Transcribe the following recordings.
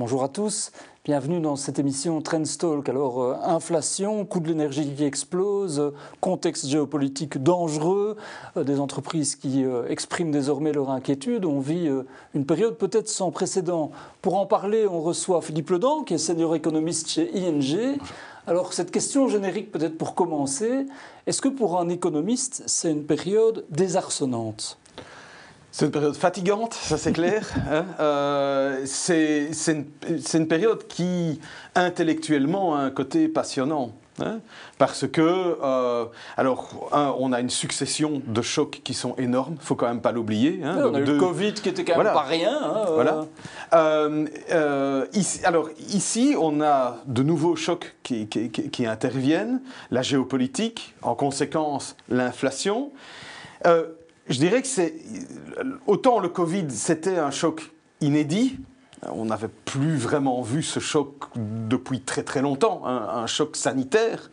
Bonjour à tous, bienvenue dans cette émission Trendstalk. Alors, euh, inflation, coût de l'énergie qui explose, contexte géopolitique dangereux, euh, des entreprises qui euh, expriment désormais leur inquiétude. On vit une période peut-être sans précédent. Pour en parler, on reçoit Philippe Ledan, qui est senior économiste chez ING. Alors, cette question générique, peut-être pour commencer, est-ce que pour un économiste, c'est une période désarçonnante? C'est une période fatigante, ça c'est clair. Hein. Euh, c'est une, période qui, intellectuellement, a un côté passionnant. Hein. parce que, euh, alors, on a une succession de chocs qui sont énormes, il faut quand même pas l'oublier. Hein. on a eu le Covid qui était quand même pas rien. Voilà. Euh, ici, alors, ici, on a de nouveaux chocs qui, qui interviennent, la géopolitique, en conséquence, l'inflation je dirais que c'est. Autant le Covid, c'était un choc inédit. On n'avait plus vraiment vu ce choc depuis très très longtemps, un choc sanitaire.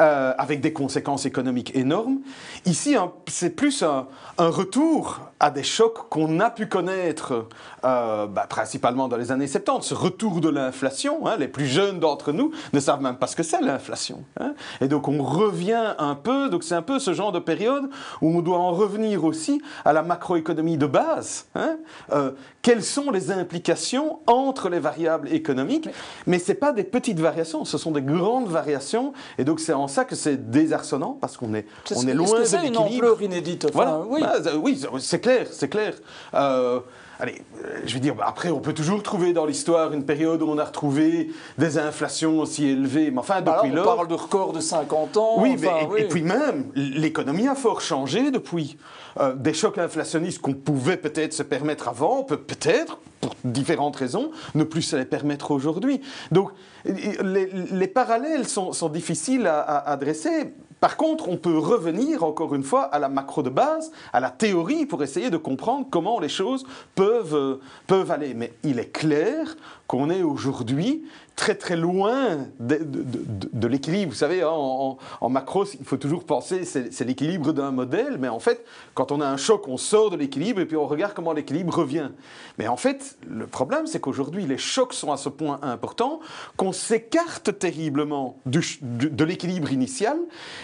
Euh, avec des conséquences économiques énormes. Ici, c'est plus un, retour à des chocs qu'on a pu connaître euh, bah, principalement dans les années 70. Ce retour de l'inflation, hein, les plus jeunes d'entre nous ne savent même pas ce que c'est l'inflation. Hein. Et donc on revient un peu, donc c'est un peu ce genre de période où on doit en revenir aussi à la macroéconomie de base. Hein. Euh, quelles sont les implications entre les variables économiques? Mais ce pas des petites variations, ce sont des grandes variations. Et donc c'est en ça que c'est désarçonnant parce qu'on est, on est, loin de l'équilibre. une ampleur inédite. voilà. oui, bah, oui c'est clair, c'est clair. Euh, allez, euh, je veux dire, après, on peut toujours trouver dans l'histoire une période où on a retrouvé des inflations aussi élevées. Mais enfin, depuis lors. On parle de record de 50 ans. Oui, mais et, puis même, l'économie a fort changé depuis. Euh, des chocs inflationnistes qu'on pouvait peut-être se permettre avant, peut peut-être, pour différentes raisons, ne plus se les permettre aujourd'hui. Donc, les, parallèles sont, difficiles à, à, dresser. Par contre, on peut revenir encore une fois à la macro de base, à la théorie, pour essayer de comprendre comment les choses peuvent, euh, aller. Mais il est clair qu'on est aujourd'hui très très loin de, l'équilibre. Vous savez, hein, en, macro, il faut toujours penser, c'est l'équilibre d'un modèle, mais en fait, quand on a un choc, on sort de l'équilibre et puis on regarde comment l'équilibre revient. Mais en fait, le problème, c'est qu'aujourd'hui, les chocs sont à ce point important qu'on s'écarte terriblement de l'équilibre initial,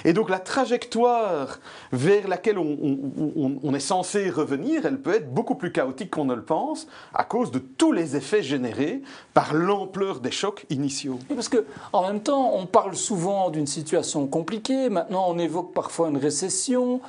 et donc la trajectoire vers laquelle on est censé revenir, elle peut être beaucoup plus chaotique qu'on ne le pense, à cause de tous les effets générés par l'ampleur des chocs initiaux. parce que en même temps, on parle souvent d'une situation compliquée. Maintenant, on évoque parfois une récession.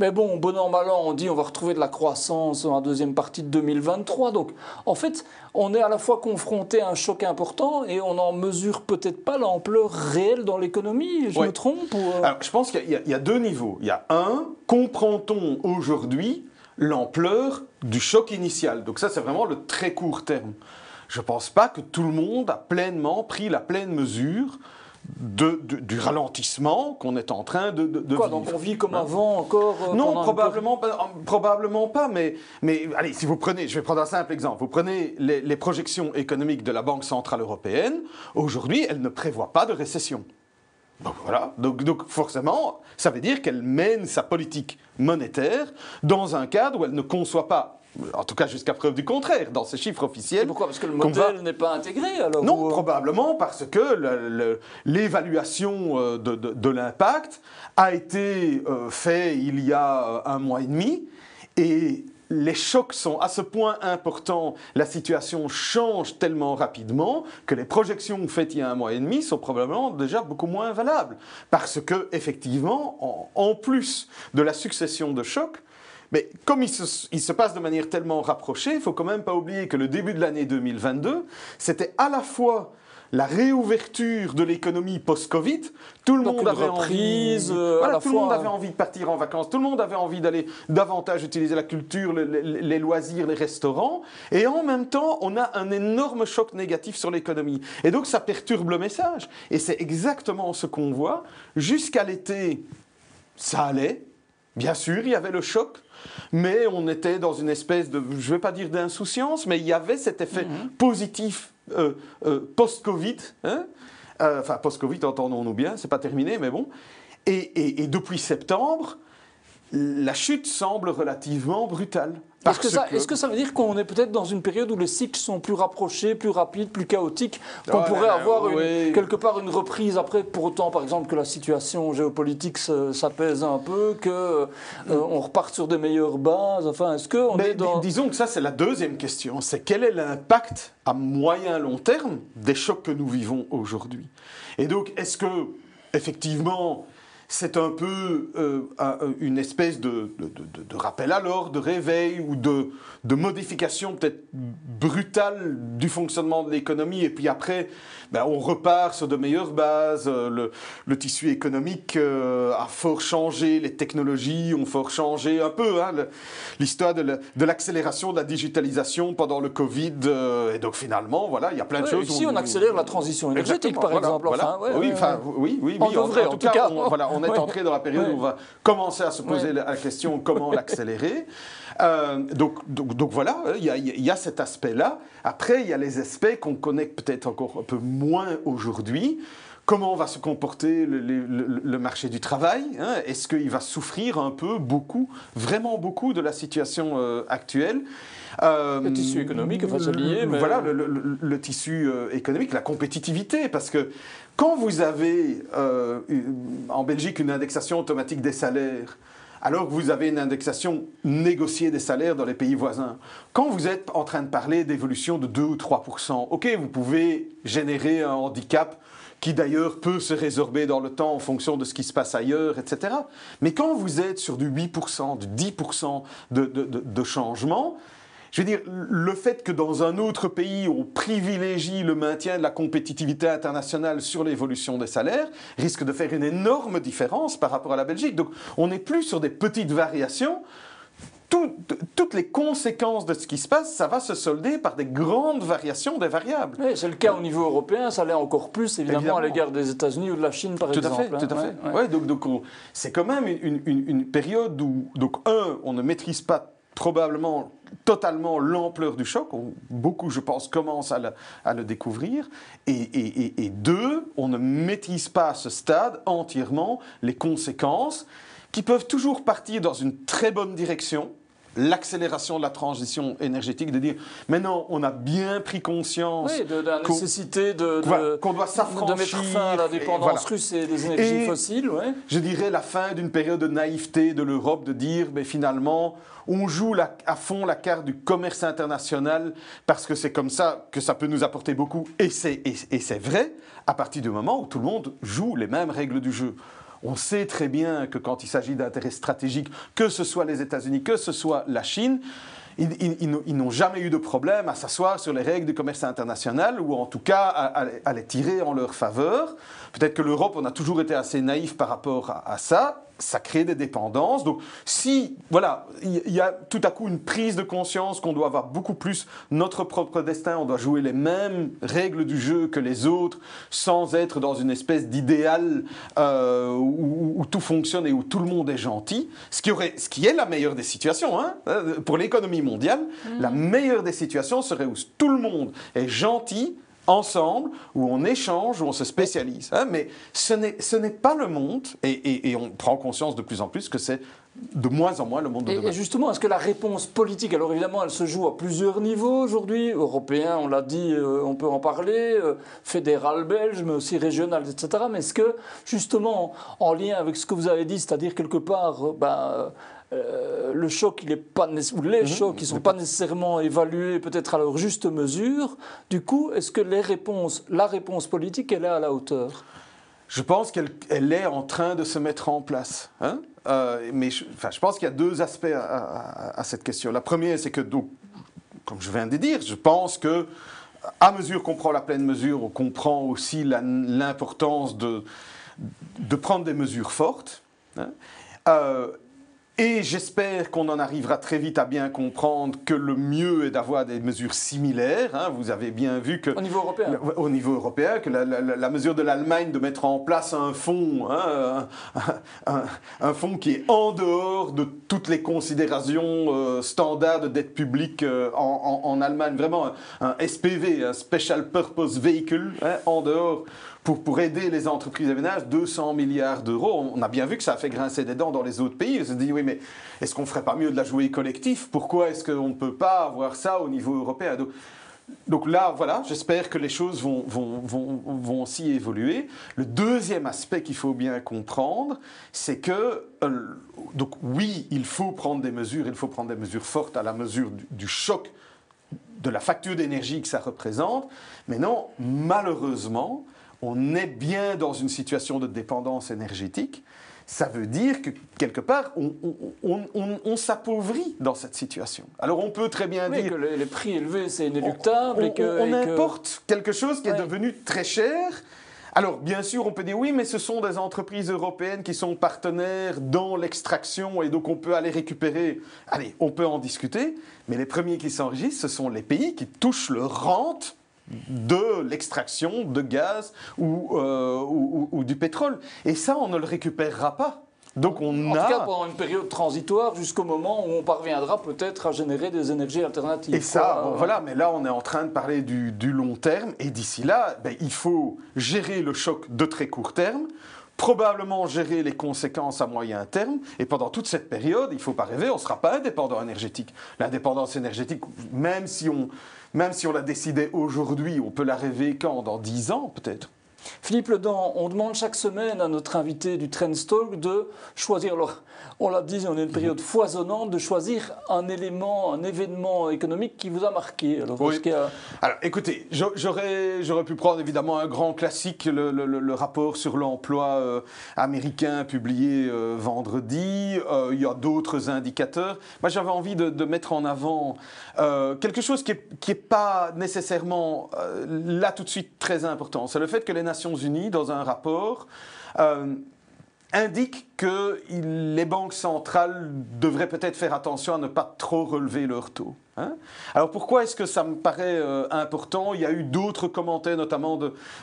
Mais bon, bon an, mal an, on dit on va retrouver de la croissance dans la deuxième partie de 2023. Donc, en fait, on est à la fois confronté à un choc important et on n'en mesure peut-être pas l'ampleur réelle dans l'économie. Je me trompe euh? Alors, je pense qu'il y, y, a deux niveaux. Il y a un, comprend-on aujourd'hui l'ampleur du choc initial? Donc ça, c'est vraiment le très court terme je ne pense pas que tout le monde a pleinement pris la pleine mesure de, du ralentissement qu'on est en train de, de, Quoi, Donc on vit comme avant encore euh, Non, probablement, pas, probablement pas, mais, mais allez, si vous prenez, je vais prendre un simple exemple, vous prenez les, les projections économiques de la Banque Centrale Européenne, aujourd'hui, elle ne prévoit pas de récession. Donc voilà, donc, donc, forcément, ça veut dire qu'elle mène sa politique monétaire dans un cadre où elle ne conçoit pas en tout cas jusqu'à preuve du contraire, dans ces chiffres officiels. pourquoi? Parce que le modèle n'est pas intégré alors Non, probablement parce que l'évaluation euh, de, l'impact a été euh, faite il y a euh, un mois et demi et les chocs sont à ce point importants, la situation change tellement rapidement que les projections faites il y a un mois et demi sont probablement déjà beaucoup moins valables. Parce que, effectivement, en plus de la succession de chocs, mais comme il se, passe de manière tellement rapprochée, il faut quand même pas oublier que le début de l'année 2022, c'était à la fois la réouverture de l'économie post-Covid, tout le monde avait envie, euh, tout le monde avait envie de partir en vacances, tout le monde avait envie d'aller davantage utiliser la culture, les, loisirs, les restaurants, et en même temps, on a un énorme choc négatif sur l'économie. Et donc, ça perturbe le message. Et c'est exactement ce qu'on voit. Jusqu'à l'été, ça allait. Bien sûr, il y avait le choc, mais on était dans une espèce de, je ne vais pas dire d'insouciance, mais il y avait cet effet mhm. positif euh, euh, post-Covid. Hein euh, enfin, post-Covid, entendons-nous bien, c'est pas terminé, mais bon. Et, depuis septembre, la chute semble relativement brutale. Est-ce que, ça, est que ça veut dire qu'on est peut-être dans une période où les cycles sont plus rapprochés, plus rapides, plus chaotiques, qu'on pourrait avoir quelque part une reprise après, pour autant par exemple que la situation géopolitique s'apaise un peu, qu'on euh, on reparte sur des meilleures bases Enfin, est-ce que on est dans... Disons que ça c'est la deuxième question, c'est quel est l'impact à moyen long terme des chocs que nous vivons aujourd'hui? Et donc est-ce que effectivement c'est un peu euh, une espèce de, rappel à l'ordre, de réveil ou de, modification peut-être brutale du fonctionnement de l'économie. Et puis après, ben, on repart sur de meilleures bases. Euh, le, tissu économique euh, a fort changé, les technologies ont fort changé un peu. Hein, L'histoire de l'accélération de, la digitalisation pendant le Covid. et donc finalement, voilà, il y a plein de choses. Ici, on, accélère la transition énergétique, par exemple. oui, oui, oui, oui. En, en, tout, cas, voilà, on est entré dans la période où on va commencer à se poser la question comment l'accélérer. Euh, donc, donc, voilà, il y, a, cet aspect-là. Après, il y a les aspects qu'on connaît peut-être encore un peu moins aujourd'hui. Comment va se comporter le, marché du travail hein? Est-ce qu'il va souffrir un peu, beaucoup, vraiment beaucoup de la situation euh, actuelle? Euh, le tissu économique, enfin, se lier. Mais... Voilà, le, tissu économique, la compétitivité, parce que quand vous avez euh, en Belgique une indexation automatique des salaires, alors que vous avez une indexation négociée des salaires dans les pays voisins, quand vous êtes en train de parler d'évolution de 2 ou 3% ok, vous pouvez générer un handicap qui d'ailleurs peut se résorber dans le temps en fonction de ce qui se passe ailleurs, etc. Mais quand vous êtes sur du 8%, du 10% de, de, de changement, je veux dire, le fait que dans un autre pays, on privilégie le maintien de la compétitivité internationale sur l'évolution des salaires, risque de faire une énorme différence par rapport à la Belgique. Donc, on n'est plus sur des petites variations. toutes les conséquences de ce qui se passe, ça va se solder par des grandes variations des variables. Oui, c'est le cas au niveau européen, ça l'est encore plus évidemment, à l'égard des États-Unis ou de la Chine par exemple. À fait, tout à fait. Ouais, donc, donc c'est quand même une, une, période où, donc, un, on ne maîtrise pas probablement totalement l'ampleur du choc. beaucoup, je pense, commencent à le, découvrir. Et, deux, on ne maîtrise pas à ce stade entièrement les conséquences qui peuvent toujours partir dans une très bonne direction, l'accélération de la transition énergétique, de dire maintenant on a bien pris conscience de, la nécessité de, qu'on doit s'affranchir, de mettre fin à la dépendance russe et des énergies fossiles. Je dirais la fin d'une période de naïveté de l'Europe, de dire mais finalement on joue à fond la carte du commerce international parce que c'est comme ça que ça peut nous apporter beaucoup et c'est vrai à partir du moment où tout le monde joue les mêmes règles du jeu. On sait très bien que quand il s'agit d'intérêts stratégiques, que ce soit les États-Unis, que ce soit la Chine, ils, n'ont jamais eu de problème à s'asseoir sur les règles du commerce international ou en tout cas à, les tirer en leur faveur. Peut-être que l'Europe, on a toujours été assez naïf par rapport à ça ça crée des dépendances. Donc, si, voilà, il y, a tout à coup une prise de conscience qu'on doit avoir beaucoup plus notre propre destin, on doit jouer les mêmes règles du jeu que les autres, sans être dans une espèce d'idéal euh, où, tout fonctionne et où tout le monde est gentil, ce qui, aurait, ce qui est la meilleure des situations. Hein, euh, pour l'économie mondiale, mmh. la meilleure des situations serait où tout le monde est gentil, ensemble, où on échange, où on se spécialise. Hein, mais ce n'est pas le monde, et, on prend conscience de plus en plus que c'est de moins en moins le monde de demain. Et justement, est-ce que la réponse politique, alors évidemment, elle se joue à plusieurs niveaux aujourd'hui, européen, on l'a dit, euh, on peut en parler, euh, fédéral belge, mais aussi régional, etc. Mais est-ce que, justement, en lien avec ce que vous avez dit, c'est-à-dire quelque part, euh, ben, euh, le choc, il est pas, ou les mhm. chocs, ils ne sont pas nécessairement évalués peut-être à leur juste mesure. Du coup, est-ce que les réponses, la réponse politique, elle est à la hauteur? Je pense qu'elle est en train de se mettre en place. Hein? Euh, mais je, enfin, je pense qu'il y a deux aspects à, cette question. La première, c'est que, donc, comme je viens de dire, je pense que à mesure qu'on prend la pleine mesure, on comprend aussi l'importance de, de prendre des mesures fortes. Hein? Euh, et j'espère qu'on en arrivera très vite à bien comprendre que le mieux est d'avoir des mesures similaires. Hein. Vous avez bien vu que... Au niveau européen. Au niveau européen, que la, mesure de l'Allemagne de mettre en place un fonds, hein, un, fonds qui est en dehors de toutes les considérations euh, standards de dette publique euh, en, Allemagne, vraiment un, SPV, un Special Purpose Vehicle, hein, en dehors pour, aider les entreprises et ménages, 200 milliards d'euros. On a bien vu que ça a fait grincer des dents dans les autres pays. On se dit, oui, mais est-ce qu'on ne ferait pas mieux de la jouer collectif? Pourquoi est-ce qu'on ne peut pas avoir ça au niveau européen? Donc, là, voilà, j'espère que les choses vont, vont, vont, vont, aussi évoluer. Le deuxième aspect qu'il faut bien comprendre, c'est que, euh, donc oui, il faut prendre des mesures, il faut prendre des mesures fortes à la mesure du choc de la facture d'énergie que ça représente. Mais non, malheureusement, on est bien dans une situation de dépendance énergétique. Ça veut dire que quelque part, on, s'appauvrit dans cette situation. Alors on peut très bien dire que les, prix élevés, c'est inéluctable. et que, on importe quelque chose qui est devenu très cher. Alors, bien sûr, on peut dire oui, mais ce sont des entreprises européennes qui sont partenaires dans l'extraction et donc on peut aller récupérer. Allez, on peut en discuter, mais les premiers qui s'enregistrent, ce sont les pays qui touchent le rente de l'extraction de gaz euh, ou, ou, du pétrole. Et ça, on ne le récupérera pas. Donc on en a... tout cas pendant une période transitoire jusqu'au moment où on parviendra peut-être à générer des énergies alternatives. Et ça, voilà, mais là on est en train de parler du, du long terme et d'ici là, ben, il faut gérer le choc de très court terme probablement gérer les conséquences à moyen terme. Et pendant toute cette période, il ne faut pas rêver, on ne sera pas indépendant énergétique. L'indépendance énergétique, même si on, même si on la décidait aujourd'hui, on peut la rêver quand? Dans 10 ans peut-être? Philippe Ledan, on demande chaque semaine à notre invité du Trendstalk de choisir, alors on l'a dit, on est une période foisonnante, de choisir un élément, un événement économique qui vous a marqué. Alors, alors écoutez, j'aurais, j'aurais pu prendre évidemment un grand classique, le, rapport sur l'emploi euh, américain publié euh, vendredi. Euh, il y a d'autres indicateurs. Moi j'avais envie de, mettre en avant quelque chose qui n'est qui est pas nécessairement là tout de suite très important. C'est le fait que les Nations Unies, dans un rapport, euh, indique que les banques centrales devraient peut-être faire attention à ne pas trop relever leur taux. Hein. Alors pourquoi est-ce que ça me paraît euh, important? Il y a eu d'autres commentaires, notamment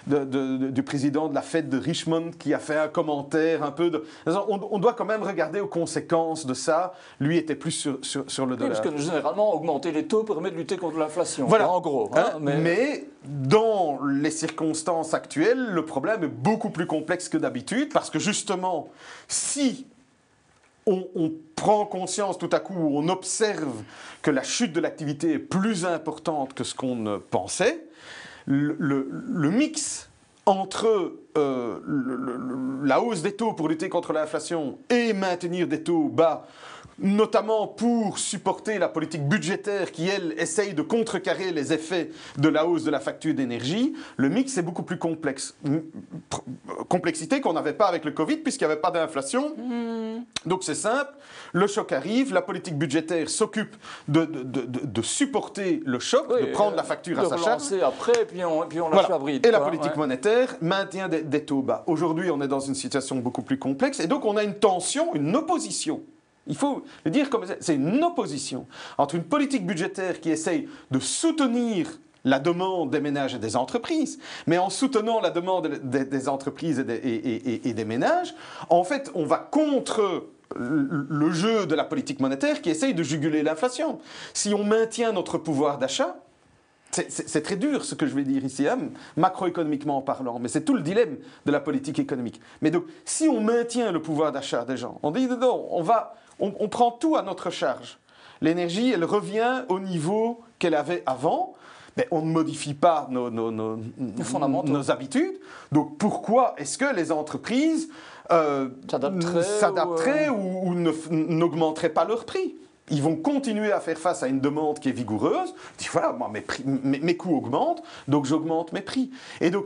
du président de la fête de Richmond qui a fait un commentaire un peu de... On, doit quand même regarder aux conséquences de ça. Lui était plus sur, sur, le dollar. parce que généralement, augmenter les taux permet de lutter contre l'inflation. Voilà, en gros. Hein, hein, mais... dans les circonstances actuelles, le problème est beaucoup plus complexe que d'habitude parce que justement, si on, prend conscience tout à coup, on observe que la chute de l'activité est plus importante que ce qu'on pensait, le, mix entre euh, la hausse des taux pour lutter contre l'inflation et maintenir des taux bas notamment pour supporter la politique budgétaire qui, elle, essaye de contrecarrer les effets de la hausse de la facture d'énergie, le mix est beaucoup plus complexe. Complexité qu'on n'avait pas avec le Covid puisqu'il n'y avait pas d'inflation. Hmm. Donc c'est simple, le choc arrive, la politique budgétaire s'occupe de, de, supporter le choc, de prendre la facture à sa charge. après, puis on, puis on bride. Et la politique monétaire maintient des, des taux bas. Aujourd'hui, on est dans une situation beaucoup plus complexe et donc on a une tension, une opposition il faut le dire comme c'est une opposition entre une politique budgétaire qui essaye de soutenir la demande des ménages et des entreprises, mais en soutenant la demande des, entreprises et des, ménages, en fait, on va contre le jeu de la politique monétaire qui essaye de juguler l'inflation. Si on maintient notre pouvoir d'achat, c'est très dur ce que je vais dire ici, hein, macroéconomiquement parlant, mais c'est tout le dilemme de la politique économique. Mais donc, si on maintient le pouvoir d'achat des gens, on dit non, on va, on, prend tout à notre charge. L'énergie, elle revient au niveau qu'elle avait avant. Mais on ne modifie pas nos, nos, habitudes. Donc pourquoi est-ce que les entreprises euh, s'adapteraient euh, ou, n'augmenteraient pas leur prix? Ils vont continuer à faire face à une demande qui est vigoureuse. Ils disent, voilà, moi, mes, mes coûts augmentent, donc j'augmente mes prix. Et donc,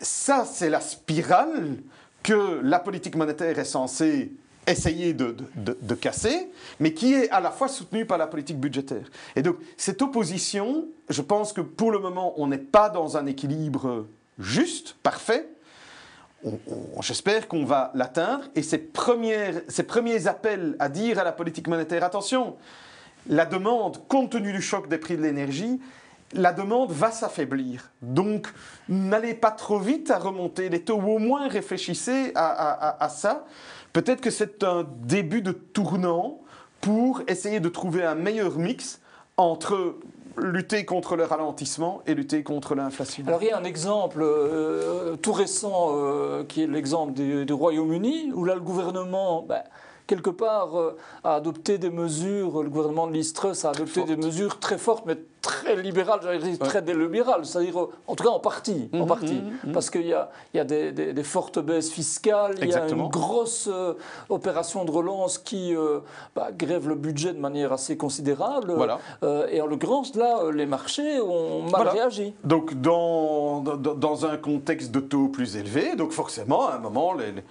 ça, c'est la spirale que la politique monétaire est censée essayer de, de, casser, mais qui est à la fois soutenu par la politique budgétaire. Et donc, cette opposition, je pense que pour le moment, on n'est pas dans un équilibre juste, parfait. J'espère qu'on va l'atteindre. Et ces, premières, ces premiers appels à dire à la politique monétaire, attention, la demande, compte tenu du choc des prix de l'énergie, la demande va s'affaiblir. Donc, n'allez pas trop vite à remonter les taux, ou au moins réfléchissez à, à ça. Peut-être que c'est un début de tournant pour essayer de trouver un meilleur mix entre lutter contre le ralentissement et lutter contre l'inflation. Alors il y a un exemple euh, tout récent euh, qui est l'exemple du, Royaume-Uni, où là le gouvernement... Ben, quelque part, euh, a adopté des mesures, le gouvernement de Listrus a adopté des mesures très fortes, mais très libérales, j'allais dire très délibérales, c'est-à-dire, en tout cas en partie, en mhm, partie mhm, mhm. parce qu'il y a, y a des, fortes baisses fiscales, il y a une grosse euh, opération de relance qui euh, bah, grève le budget de manière assez considérable. Voilà. et en l'occurrence, là, les marchés ont mal réagi. Donc, dans, dans, dans, un contexte de taux plus élevé, donc forcément, à un moment, les les,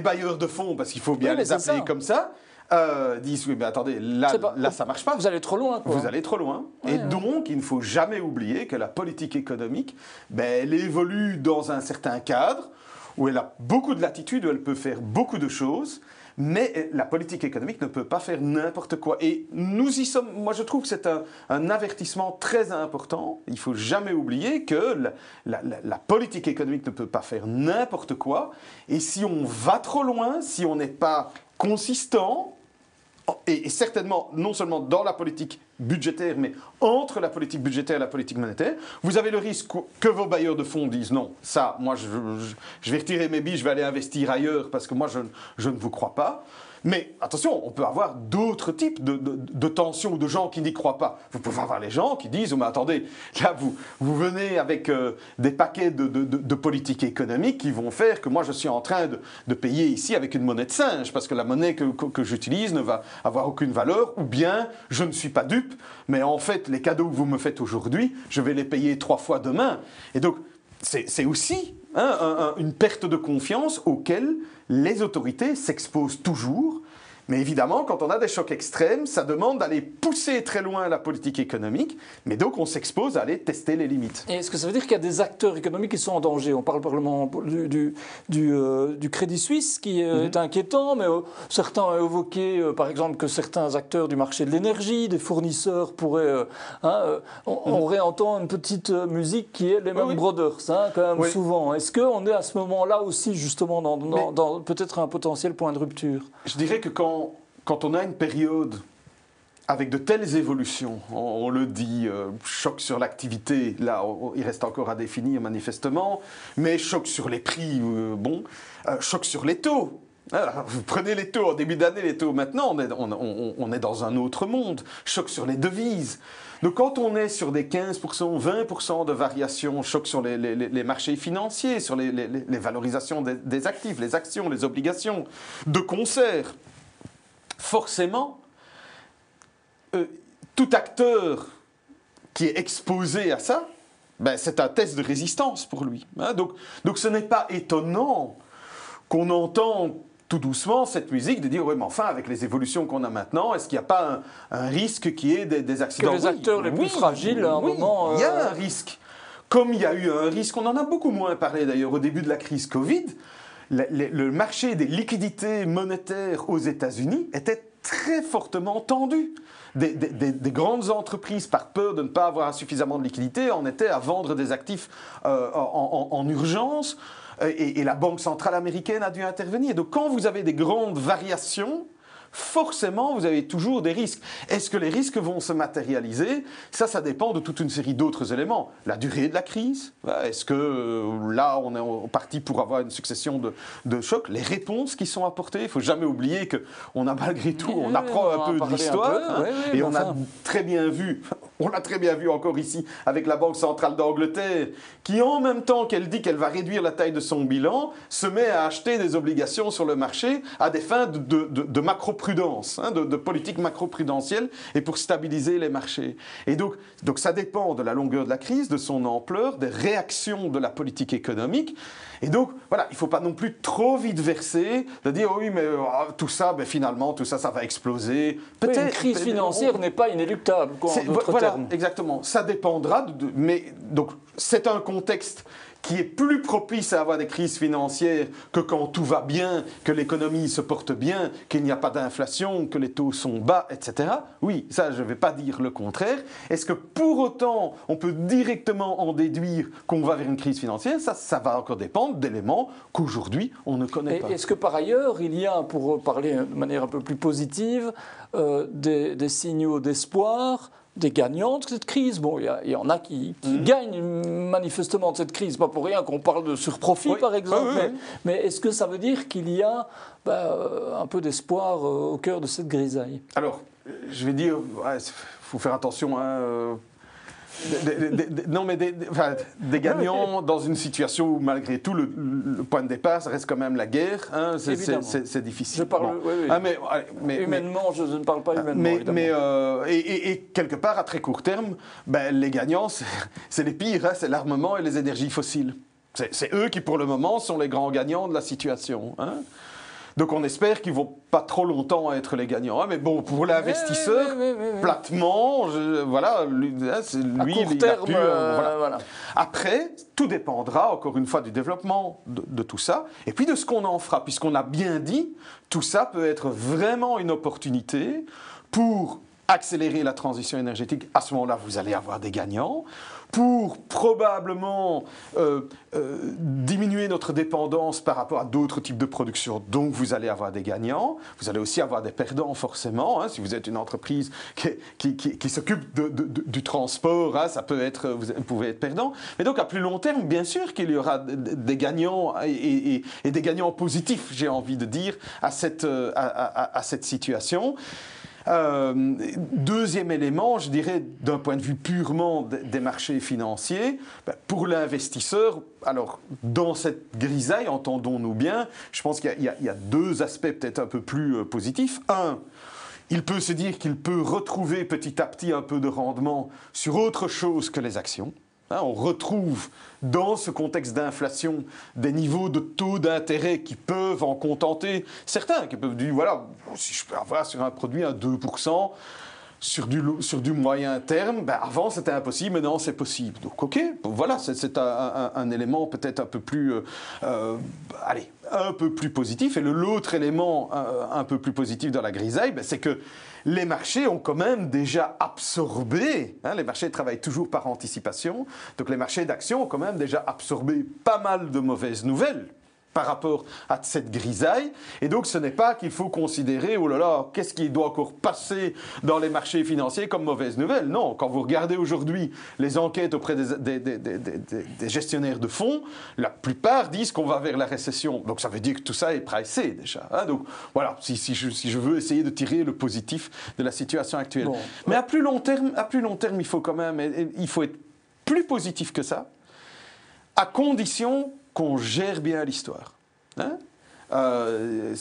bailleurs de fonds, parce qu'il faut bien les appeler comme ça, euh, disent oui mais attendez là, là ça marche pas. vous allez trop loin vous allez trop loin. Et donc il ne faut jamais oublier que la politique économique ben, elle évolue dans un certain cadre où elle a beaucoup de latitude où elle peut faire beaucoup de choses mais la politique économique ne peut pas faire n'importe quoi. Et nous y sommes, moi je trouve que c'est un, avertissement très important. Il faut jamais oublier que la, politique économique ne peut pas faire n'importe quoi. Et si on va trop loin, si on n'est pas consistant, et, certainement non seulement dans la politique budgétaire, mais entre la politique budgétaire et la politique monétaire, vous avez le risque que vos bailleurs de fonds disent non, ça, moi je, vais retirer mes billes, je vais aller investir ailleurs parce que moi je ne vous crois pas. Mais attention, on peut avoir d'autres types de, tensions ou de gens qui n'y croient pas. Vous pouvez avoir les gens qui disent, oh, mais attendez, là, vous, vous venez avec euh, des paquets de, politiques économiques qui vont faire que moi, je suis en train de, payer ici avec une monnaie de singe, parce que la monnaie que, que j'utilise ne va avoir aucune valeur, ou bien je ne suis pas dupe, mais en fait, les cadeaux que vous me faites aujourd'hui, je vais les payer trois fois demain. Et donc, c'est aussi une perte de confiance auquel les autorités s'exposent toujours mais évidemment, quand on a des chocs extrêmes, ça demande d'aller pousser très loin la politique économique, mais donc on s'expose à aller tester les limites. Et est-ce que ça veut dire qu'il y a des acteurs économiques qui sont en danger? On parle probablement du, du, du, euh, du Crédit Suisse qui mhm. est inquiétant, mais euh, certains ont évoqué euh, par exemple que certains acteurs du marché de l'énergie, des fournisseurs pourraient... Hein, on, mhm. réentend une petite musique qui est les mêmes Brothers, hein, quand même souvent. Est-ce qu'on est à ce moment-là aussi justement dans, dans peut-être un potentiel point de rupture? Je dirais que quand quand, on a une période avec de telles évolutions, on, le dit, euh, choc sur l'activité, là il reste encore à définir manifestement, mais choc sur les prix, euh, bon, euh, choc sur les taux. vous prenez les taux en début d'année, les taux maintenant, on est, dans un autre monde. Choc sur les devises. Donc quand on est sur des 15%, 20% de variations, choc sur les, marchés financiers, sur les, valorisations des, actifs, les actions, les obligations, de concert, forcément, euh, tout acteur qui est exposé à ça, ben, c'est un test de résistance pour lui. Hein. donc, donc ce n'est pas étonnant qu'on entend tout doucement cette musique de dire oui mais enfin avec les évolutions qu'on a maintenant est-ce qu'il n'y a pas un, risque qui est des, des accidents? Que les acteurs les plus fragiles à un moment il y a euh, un risque comme il y a eu un risque on en a beaucoup moins parlé d'ailleurs au début de la crise Covid le, marché des liquidités monétaires aux États-Unis était très fortement tendu. Des, grandes entreprises, par peur de ne pas avoir suffisamment de liquidités, en étaient à vendre des actifs euh, en, urgence. Et, et, la Banque centrale américaine a dû intervenir. Donc quand vous avez des grandes variations, forcément, vous avez toujours des risques. Est-ce que les risques vont se matérialiser? Ça, ça dépend de toute une série d'autres éléments. La durée de la crise, est-ce que euh, là, on est parti pour avoir une succession de, chocs? Les réponses qui sont apportées, il ne faut jamais oublier qu'on a malgré tout, on apprend un peu de l'histoire, et on a très bien vu, on l'a très bien vu encore ici avec la Banque centrale d'Angleterre, qui en même temps qu'elle dit qu'elle va réduire la taille de son bilan, se met à acheter des obligations sur le marché à des fins de, de, de macro prudence, hein, de, politique macro-prudentielle et pour stabiliser les marchés. Et donc, donc ça dépend de la longueur de la crise, de son ampleur, des réactions de la politique économique. Et donc, voilà, il ne faut pas non plus trop vite verser, de dire oui, mais oh, tout ça, ben, finalement, tout ça, ça va exploser. Peut-être. une crise financière n'est pas inéluctable, quoi, en voilà, exactement. Ça dépendra, de, mais donc c'est un contexte qui est plus propice à avoir des crises financières que quand tout va bien, que l'économie se porte bien, qu'il n'y a pas d'inflation, que les taux sont bas, etc. Oui, ça, je ne vais pas dire le contraire. Est-ce que pour autant, on peut directement en déduire qu'on va vers une crise financière? Ça, ça va encore dépendre d'éléments qu'aujourd'hui, on ne connaît pas. Est-ce que par ailleurs, il y a, pour parler de manière un peu plus positive, euh, des, des signaux d'espoir des gagnants de cette crise. Bon, il y, en a qui, mhm. gagnent manifestement de cette crise. Pas pour rien qu'on parle de surprofit, par exemple. mais, est-ce que ça veut dire qu'il y a bah, un peu d'espoir au cœur de cette grisaille? Alors, je vais dire, il faut faire attention. Hein, non, mais des, gagnants dans une situation où, malgré tout, le, point de départ, ça reste quand même la guerre. Hein, c'est difficile. Je parle, ah, mais, humainement, je, ne parle pas humainement. Mais, mais euh, et, quelque part, à très court terme, ben, les gagnants, c'est les pires, hein, c'est l'armement et les énergies fossiles. C'est eux qui, pour le moment, sont les grands gagnants de la situation. Hein. Donc on espère qu'ils vont pas trop longtemps être les gagnants. Hein, mais bon, pour l'investisseur, platement, voilà, lui, hein, lui il a pu, euh, voilà. Après, tout dépendra, encore une fois, du développement de, de tout ça, et puis de ce qu'on en fera, puisqu'on a bien dit, tout ça peut être vraiment une opportunité pour accélérer la transition énergétique. À ce moment-là, vous allez avoir des gagnants pour probablement euh, euh, diminuer notre dépendance par rapport à d'autres types de production. Donc vous allez avoir des gagnants, vous allez aussi avoir des perdants forcément. Hein. si vous êtes une entreprise qui, qui, s'occupe du transport, hein, ça peut être, vous, pouvez être perdant. Mais donc à plus long terme, bien sûr qu'il y aura des gagnants et, des gagnants positifs, j'ai envie de dire, à cette, euh, à cette situation. Euh, deuxième élément, je dirais, d'un point de vue purement des marchés financiers, ben, pour l'investisseur, alors dans cette grisaille, entendons-nous bien, je pense qu'il y, a deux aspects peut-être un peu plus euh, positifs. Un, il peut se dire qu'il peut retrouver petit à petit un peu de rendement sur autre chose que les actions. Hein, on retrouve dans ce contexte d'inflation des niveaux de taux d'intérêt qui peuvent en contenter certains, qui peuvent dire voilà, si je peux avoir sur un produit un 2%, sur du, sur du moyen terme, ben avant c'était impossible, maintenant c'est possible. Donc ok, voilà, c'est un, élément peut-être un peu plus, euh, euh, allez, un peu plus positif. Et l'autre élément euh, un, peu plus positif dans la grisaille, ben, c'est que les marchés ont quand même déjà absorbé, hein, les marchés travaillent toujours par anticipation, donc les marchés d'actions ont quand même déjà absorbé pas mal de mauvaises nouvelles par rapport à cette grisaille. Et donc, ce n'est pas qu'il faut considérer, oh là là, qu'est-ce qui doit encore passer dans les marchés financiers comme mauvaise nouvelle. Non, quand vous regardez aujourd'hui les enquêtes auprès des, des, gestionnaires de fonds, la plupart disent qu'on va vers la récession. Donc, ça veut dire que tout ça est pricé déjà. Hein. Donc, voilà, si, si, je, si, je, veux essayer de tirer le positif de la situation actuelle. Mais à plus long terme, à plus long terme, il faut quand même, il faut être plus positif que ça, à condition qu'on gère bien l'histoire. Hein? Euh,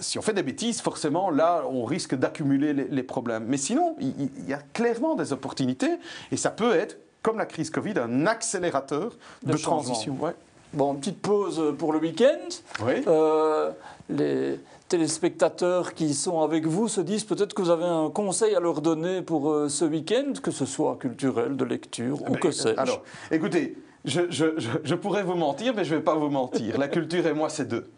si on fait des bêtises, forcément, là, on risque d'accumuler les, problèmes. Mais sinon, il, y a clairement des opportunités, et ça peut être, comme la crise Covid, un accélérateur de, transition. Bon, petite pause pour le week-end. Oui. Euh, les téléspectateurs qui sont avec vous se disent peut-être que vous avez un conseil à leur donner pour euh, ce week-end, que ce soit culturel, de lecture ou que sais-je. Alors, écoutez, je, pourrais vous mentir, mais je ne vais pas vous mentir. La culture et moi, c'est deux.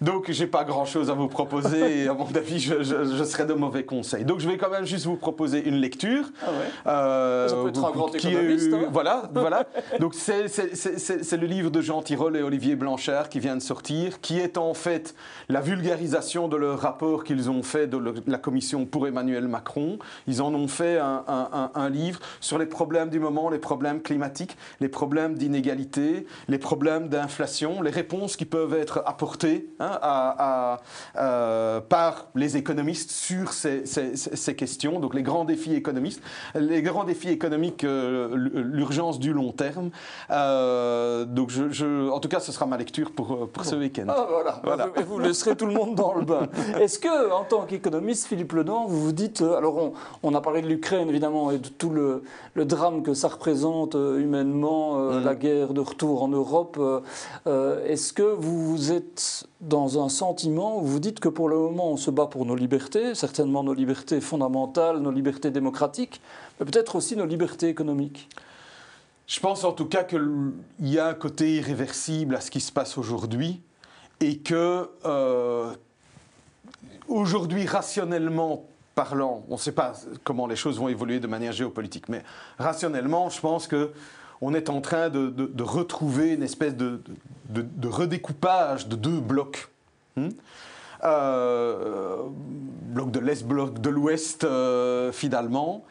Donc, j'ai pas grand-chose à vous proposer et à mon avis, je, je, serais de mauvais conseils. Donc, je vais quand même juste vous proposer une lecture. Ah euh, Ça peut être un grand économiste. Hein. Voilà, voilà. Donc, c'est le livre de Jean Tirole et Olivier Blanchard qui vient de sortir, qui est en fait la vulgarisation de leur rapport qu'ils ont fait de la commission pour Emmanuel Macron. Ils en ont fait un, un, un livre sur les problèmes du moment, les problèmes climatiques, les problèmes d'inégalité, les problèmes d'inflation, les réponses qui peuvent être apportées Hein, à, euh, par les économistes sur ces, questions, donc les grands défis économistes, les grands défis économiques, euh, l'urgence du long terme. Euh, donc, je, en tout cas, ce sera ma lecture pour, pour ce week-end. Ah, voilà. Et vous laisserez tout le monde dans le bain. Est-ce que, en tant qu'économiste, Philippe Ledan, vous vous dites, alors on, on a parlé de l'Ukraine évidemment et de tout le, le, drame que ça représente humainement, mm. la guerre de retour en Europe. Est-ce que vous êtes dans un sentiment où vous dites que pour le moment on se bat pour nos libertés, certainement nos libertés fondamentales, nos libertés démocratiques, mais peut-être aussi nos libertés économiques. Je pense en tout cas qu'il y a un côté irréversible à ce qui se passe aujourd'hui et que euh, aujourd'hui rationnellement parlant, on ne sait pas comment les choses vont évoluer de manière géopolitique, mais rationnellement, je pense que on est en train de, retrouver une espèce de, redécoupage de deux blocs. Hmm? Euh, bloc de l'Est, bloc de l'Ouest, euh, finalement.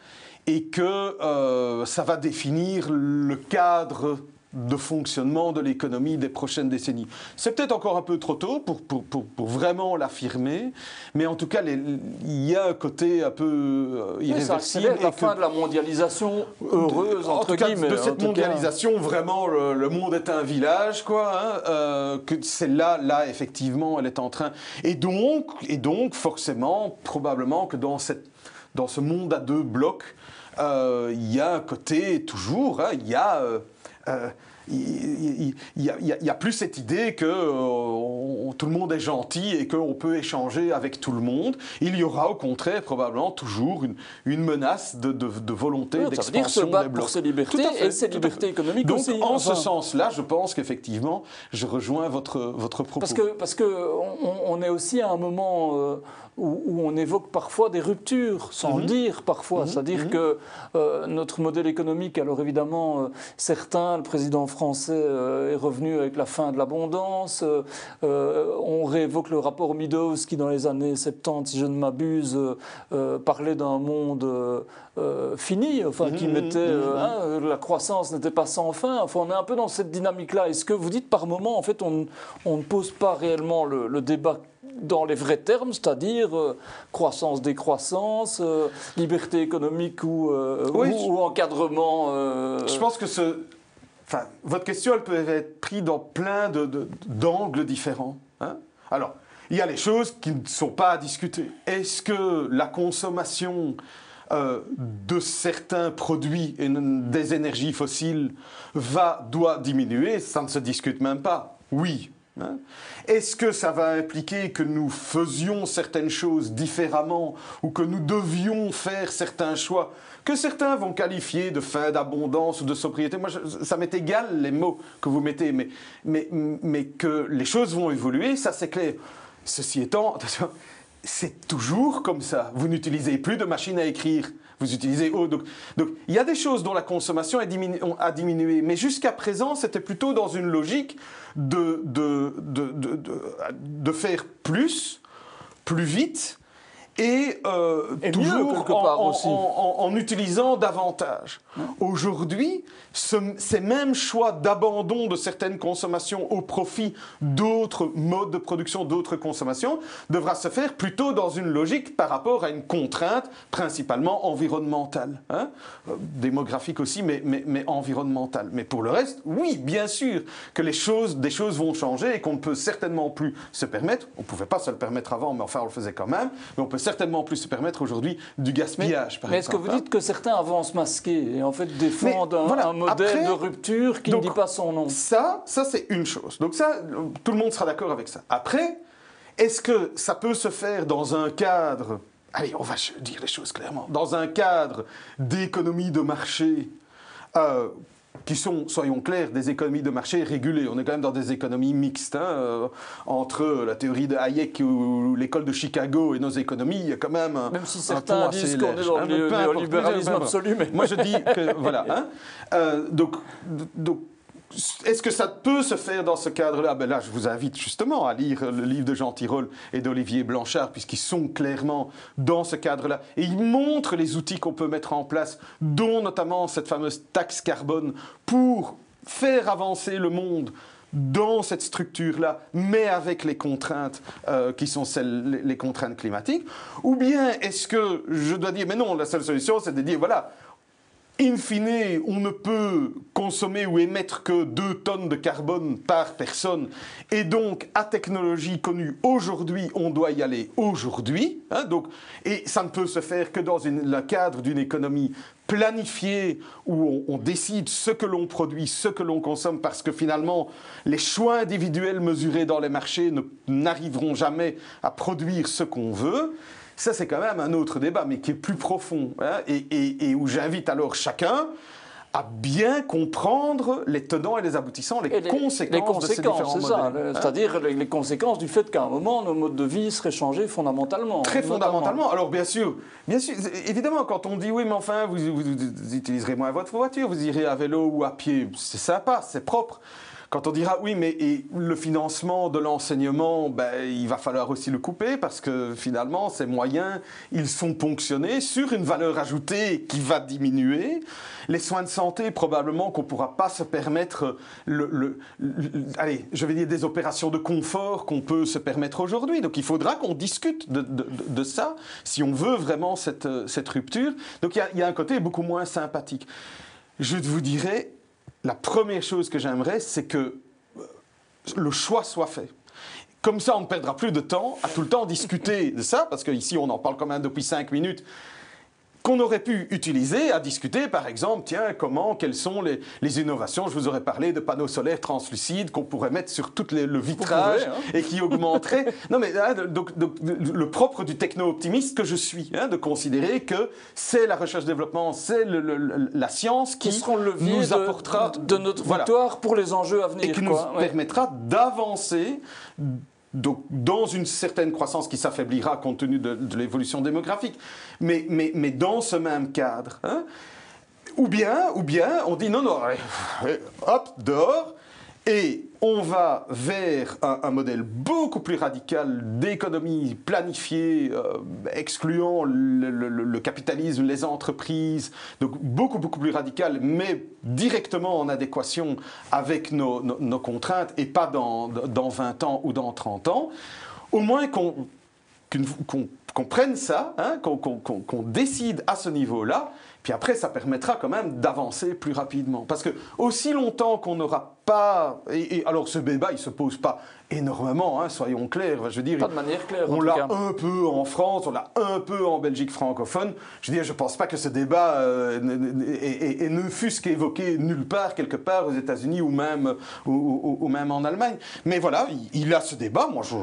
et que euh, ça va définir le cadre de fonctionnement de l'économie des prochaines décennies. C'est peut-être encore un peu trop tôt pour, pour, pour, vraiment l'affirmer, mais en tout cas, il y a un côté un peu euh, irréversible. Oui, la fin de la mondialisation heureuse, entre en tout guillemets. de cette mondialisation, vraiment, le, monde est un village, quoi. Hein, euh, que c'est là, là, effectivement, elle est en train. Et donc, et donc forcément, probablement que dans, cette, dans ce monde à deux blocs, euh, il y a un côté toujours, hein, il y a il n'y a, plus cette idée que euh, tout le monde est gentil et qu'on peut échanger avec tout le monde. Il y aura au contraire probablement toujours une, une menace de, de, volonté d'expansion des blocs. pour ses libertés et ses libertés économiques Donc, aussi. en ce sens-là, je pense qu'effectivement, je rejoins votre, votre propos. Parce que parce que on, est aussi à un moment euh, où, on évoque parfois des ruptures, sans le mhm. dire parfois. Mhm. C'est-à-dire mhm. que euh, notre modèle économique, alors évidemment, euh, certains, le président français euh, est revenu avec la fin de l'abondance. on réévoque le rapport Meadows qui, dans les années 70, si je ne m'abuse, parlait d'un monde fini, enfin, qui mettait. Hein, la croissance n'était pas sans fin. Enfin, on est un peu dans cette dynamique-là. Est-ce que vous dites par moment, en fait, on, on ne pose pas réellement le, le débat dans les vrais termes, c'est-à-dire euh, croissance, décroissance, euh, liberté économique ou, euh, ou, encadrement. Je pense que ce, enfin, votre question, elle peut être prise dans plein d'angles de, différents. Hein. Alors, il y a les choses qui ne sont pas à discuter. Est-ce que la consommation de certains produits et des énergies fossiles va, doit diminuer? Ça ne se discute même pas. Oui? Est-ce que ça va impliquer que nous faisions certaines choses différemment ou que nous devions faire certains choix que certains vont qualifier de fin d'abondance ou de sobriété? Moi, ça m'est égal les mots que vous mettez, mais, mais, mais que les choses vont évoluer, ça c'est clair. Ceci étant, c'est toujours comme ça. Vous n'utilisez plus de machine à écrire vous utilisez eau. Donc, il y a des choses dont la consommation a diminué, a diminué mais jusqu'à présent, c'était plutôt dans une logique de, de, de, de, faire plus, plus vite, et, euh, toujours en, utilisant davantage. Aujourd'hui, ces mêmes choix d'abandon de certaines consommations au profit d'autres modes de production, d'autres consommations, devra se faire plutôt dans une logique par rapport à une contrainte principalement environnementale, hein. euh, démographique aussi, mais, mais, mais, environnementale. Mais pour le reste, oui, bien sûr que les choses, des choses vont changer et qu'on ne peut certainement plus se permettre. On ne pouvait pas se le permettre avant, mais enfin on le faisait quand même. Mais on peut certainement plus se permettre aujourd'hui du gaspillage. Mais, mais est-ce que vous dites que certains avancent masqués et en fait défendent un, modèle de rupture qui ne dit pas son nom? Ça, ça c'est une chose. Donc ça, tout le monde sera d'accord avec ça. Après, est-ce que ça peut se faire dans un cadre Allez, on va dire les choses clairement. Dans un cadre d'économie de marché euh, qui sont, soyons clairs, des économies de marché régulées. On est quand même dans des économies mixtes. Hein, euh, entre la théorie de Hayek ou, l'école de Chicago et nos économies, il y a quand même un, même si certains disent qu'on est dans hein, le néolibéralisme absolu. Mais... Moi, je dis que, voilà. Hein, euh, donc, donc est-ce que ça peut se faire dans ce cadre-là? Ben Là, je vous invite justement à lire le livre de Jean Tirole et d'Olivier Blanchard, puisqu'ils sont clairement dans ce cadre-là. Et ils montrent les outils qu'on peut mettre en place, dont notamment cette fameuse taxe carbone, pour faire avancer le monde dans cette structure-là, mais avec les contraintes euh, qui sont celles, les contraintes climatiques Ou bien est-ce que je dois dire, mais non, la seule solution, c'est de dire, voilà, In fine, on ne peut consommer ou émettre que 2 tonnes de carbone par personne. Et donc, à technologie connue aujourd'hui, on doit y aller aujourd'hui. Hein, et ça ne peut se faire que dans le cadre d'une économie planifiée où on décide ce que l'on produit, ce que l'on consomme, parce que finalement, les choix individuels mesurés dans les marchés n'arriveront jamais à produire ce qu'on veut. Ça, c'est quand même un autre débat, mais qui est plus profond, hein, et, où j'invite alors chacun à bien comprendre les tenants et les aboutissants, les, conséquences, les conséquences de ces différents modèles. Hein. C'est-à-dire les, conséquences du fait qu'à un moment, nos modes de vie seraient changés fondamentalement. Très fondamentalement. Alors bien sûr, bien sûr, évidemment, quand on dit oui, mais enfin, vous, vous utiliserez moins votre voiture, vous irez à vélo ou à pied, c'est sympa, c'est propre. Quand on dira oui, mais le financement de l'enseignement, ben, il va falloir aussi le couper parce que finalement, ces moyens, ils sont ponctionnés sur une valeur ajoutée qui va diminuer. Les soins de santé, probablement qu'on ne pourra pas se permettre, le, allez, je vais dire des opérations de confort qu'on peut se permettre aujourd'hui. Donc il faudra qu'on discute de, ça si on veut vraiment cette, cette rupture. Donc il y, y a un côté beaucoup moins sympathique. Je vous dirais, la première chose que j'aimerais, c'est que euh, le choix soit fait. Comme ça, on ne perdra plus de temps à tout le temps discuter de ça, parce qu'ici, on en parle quand même depuis cinq minutes qu'on aurait pu utiliser à discuter, par exemple, tiens, comment, quelles sont les, innovations? Je vous aurais parlé de panneaux solaires translucides qu'on pourrait mettre sur tout le vitrage hein. et qui augmenteraient. non, mais hein, donc, le propre du techno-optimiste que je suis, hein, de considérer que c'est la recherche-développement, c'est la science qui, le nous apportera de, notre victoire pour les enjeux à venir. Et qui nous permettra d'avancer donc, dans une certaine croissance qui s'affaiblira compte tenu de, l'évolution démographique. Mais, mais, mais, dans ce même cadre. Hein, ou bien, ou bien, on dit non, non, hop, dehors, et on va vers un, modèle beaucoup plus radical d'économie planifiée, euh, excluant le, capitalisme, les entreprises, donc beaucoup, beaucoup plus radical, mais directement en adéquation avec nos, contraintes et pas dans, dans, 20 ans ou dans 30 ans. Au moins qu'on prenne ça, hein, qu'on décide à ce niveau-là, puis après, ça permettra quand même d'avancer plus rapidement. Parce que aussi longtemps qu'on n'aura pas... Et, alors ce débat, il ne se pose pas énormément, hein, soyons clairs. Je veux dire, pas de manière claire. On l'a un peu en France, on l'a un peu en Belgique francophone. Je veux dire, je ne pense pas que ce débat euh, et, ne fût-ce qu'évoqué nulle part, quelque part aux États-Unis ou même, ou, même en Allemagne. Mais voilà, il, a ce débat. Moi, je,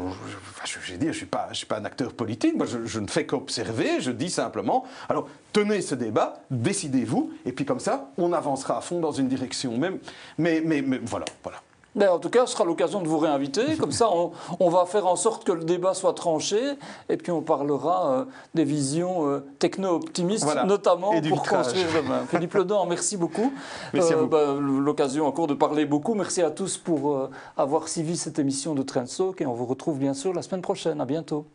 je, je, suis, pas, je suis pas un acteur politique. Moi, je, ne fais qu'observer. Je dis simplement, alors tenez ce débat, décidez-vous, et puis comme ça, on avancera à fond dans une direction. Mais, mais, mais, mais voilà, voilà. Ben, en tout cas, ce sera l'occasion de vous réinviter. Comme ça, on, va faire en sorte que le débat soit tranché. Et puis, on parlera euh, des visions euh, techno-optimistes, notamment pour construire demain. Philippe Ledan, merci beaucoup. Merci euh, ben, L'occasion encore de parler beaucoup. Merci à tous pour avoir suivi cette émission de Trendstalk. Et on vous retrouve bien sûr la semaine prochaine. À bientôt.